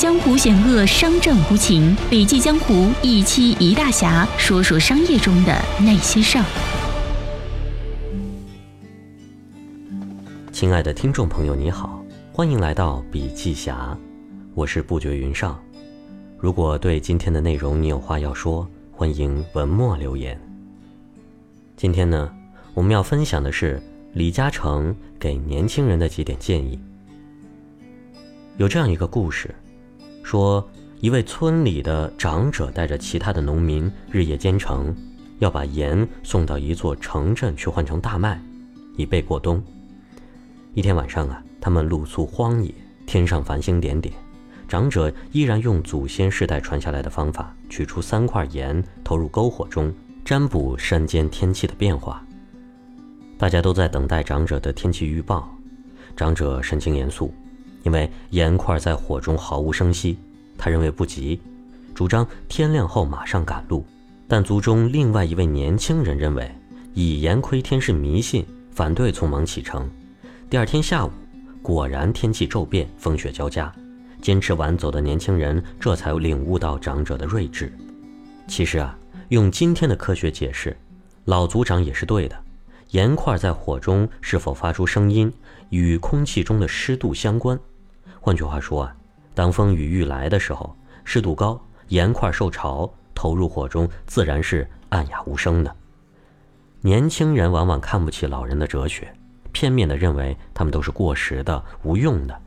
江湖险恶，商战无情。笔记江湖一期一大侠，说说商业中的那些事儿。亲爱的听众朋友，你好，欢迎来到笔记侠，我是不觉云上。如果对今天的内容你有话要说，欢迎文末留言。今天呢，我们要分享的是李嘉诚给年轻人的几点建议。有这样一个故事，说一位村里的长者带着其他的农民日夜兼程，要把盐送到一座城镇去换成大麦，以备过冬。一天晚上啊，他们露宿荒野，天上繁星点点，长者依然用祖先世代传下来的方法，取出三块盐，投入篝火中，占卜山间天气的变化。大家都在等待长者的天气预报，长者神情严肃。因为盐块在火中毫无声息，他认为不急，主张天亮后马上赶路。但族中另外一位年轻人认为以盐窥天是迷信，反对匆忙启程。第二天下午，果然天气骤变，风雪交加。坚持晚走的年轻人这才领悟到长者的睿智。其实啊，用今天的科学解释，老族长也是对的。盐块在火中是否发出声音，与空气中的湿度相关。换句话说啊，当风雨欲来的时候，湿度高，盐块受潮，投入火中自然是暗哑无声的。年轻人往往看不起老人的哲学，片面的认为他们都是过时的、无用的。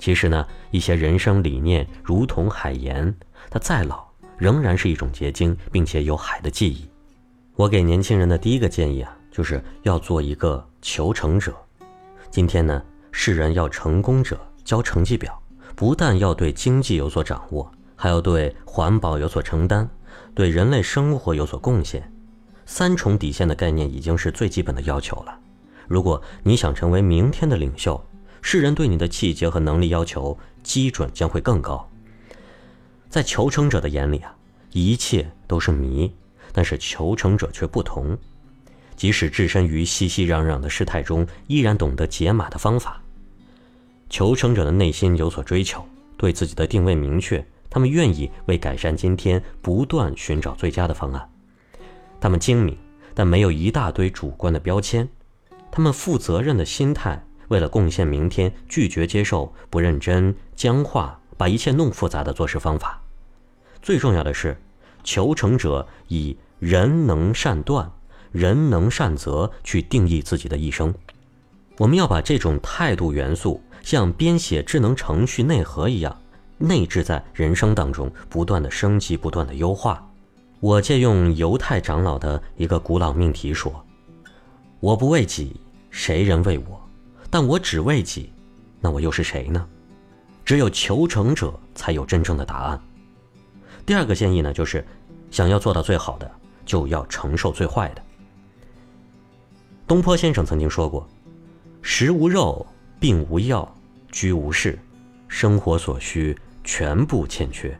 其实呢，一些人生理念如同海盐，它再老仍然是一种结晶，并且有海的记忆。我给年轻人的第一个建议啊，就是要做一个求成者。今天呢，世人要成功者。交成绩表，不但要对经济有所掌握，还要对环保有所承担，对人类生活有所贡献。三重底线的概念已经是最基本的要求了。如果你想成为明天的领袖，世人对你的气节和能力要求基准将会更高。在求成者的眼里啊，一切都是谜，但是求成者却不同，即使置身于熙熙攘攘的事态中，依然懂得解码的方法。求成者的内心有所追求，对自己的定位明确，他们愿意为改善今天不断寻找最佳的方案。他们精明，但没有一大堆主观的标签。他们负责任的心态，为了贡献明天，拒绝接受不认真、僵化、把一切弄复杂的做事方法。最重要的是，求成者以人能善断、人能善择去定义自己的一生。我们要把这种态度元素。像编写智能程序内核一样，内置在人生当中，不断的升级，不断的优化。我借用犹太长老的一个古老命题说：“我不为己，谁人为我？但我只为己，那我又是谁呢？”只有求成者才有真正的答案。第二个建议呢，就是想要做到最好的，就要承受最坏的。东坡先生曾经说过：“食无肉。”病无药，居无室，生活所需全部欠缺。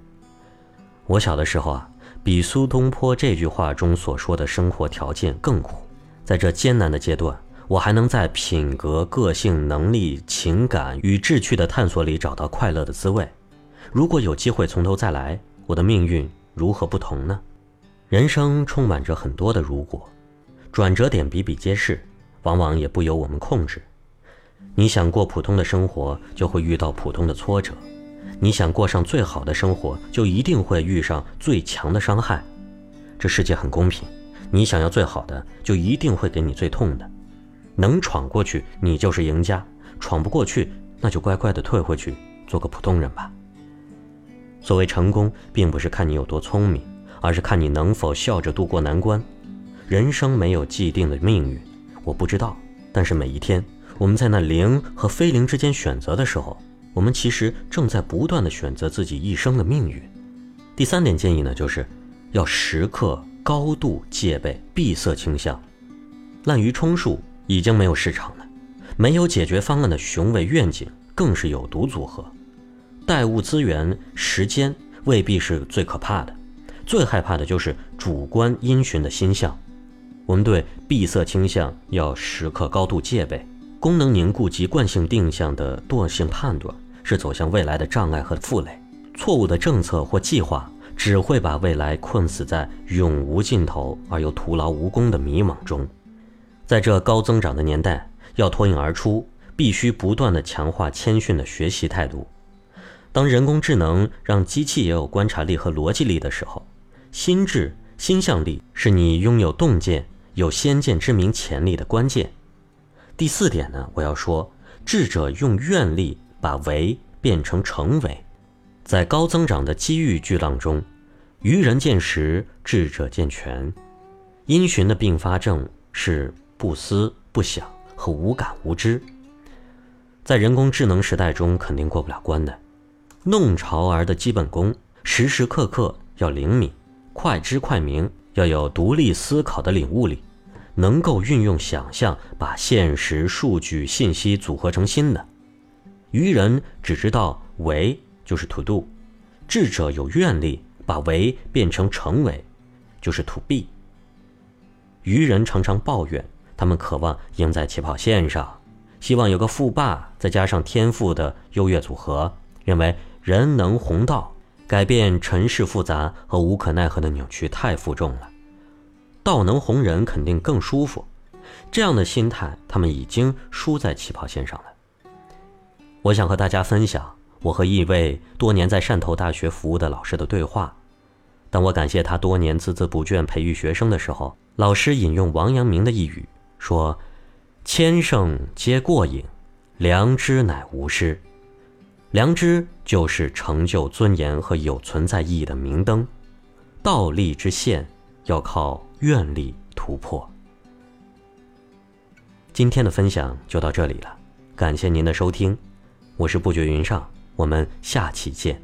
我小的时候啊，比苏东坡这句话中所说的生活条件更苦。在这艰难的阶段，我还能在品格、个性、能力、情感与志趣的探索里找到快乐的滋味。如果有机会从头再来，我的命运如何不同呢？人生充满着很多的如果，转折点比比皆是，往往也不由我们控制。你想过普通的生活，就会遇到普通的挫折；你想过上最好的生活，就一定会遇上最强的伤害。这世界很公平，你想要最好的，就一定会给你最痛的。能闯过去，你就是赢家；闯不过去，那就乖乖的退回去，做个普通人吧。所谓成功，并不是看你有多聪明，而是看你能否笑着度过难关。人生没有既定的命运，我不知道，但是每一天。我们在那灵和非灵之间选择的时候，我们其实正在不断的选择自己一生的命运。第三点建议呢，就是要时刻高度戒备闭塞倾向。滥竽充数已经没有市场了，没有解决方案的雄伟愿景更是有毒组合。待物资源、时间未必是最可怕的，最害怕的就是主观因循的心象。我们对闭塞倾向要时刻高度戒备。功能凝固及惯性定向的惰性判断是走向未来的障碍和负累。错误的政策或计划只会把未来困死在永无尽头而又徒劳无功的迷茫中。在这高增长的年代，要脱颖而出，必须不断地强化谦逊的学习态度。当人工智能让机器也有观察力和逻辑力的时候，心智、心向力是你拥有洞见、有先见之明潜力的关键。第四点呢，我要说，智者用愿力把为变成成为。在高增长的机遇巨浪中，愚人见时，智者见全。因循的并发症是不思不想和无感无知。在人工智能时代中，肯定过不了关的。弄潮儿的基本功，时时刻刻要灵敏、快知快明，要有独立思考的领悟力，能够运用想象把现实、数据、信息组合成新的。愚人只知道为就是 to do，智者有愿力把为变成成为，就是 to be。愚人常常抱怨，他们渴望赢在起跑线上，希望有个富爸，再加上天赋的优越组合，认为。人能弘道，改变尘世复杂和无可奈何的扭曲太负重了。道能弘人，肯定更舒服。这样的心态，他们已经输在起跑线上了。我想和大家分享我和一位多年在汕头大学服务的老师的对话。当我感谢他多年孜孜不倦培育学生的时候，老师引用王阳明的一语说：“千圣皆过影，良知乃无师。”良知就是成就尊严和有存在意义的明灯，道立之线要靠愿力突破。今天的分享就到这里了，感谢您的收听，我是不觉云上，我们下期见。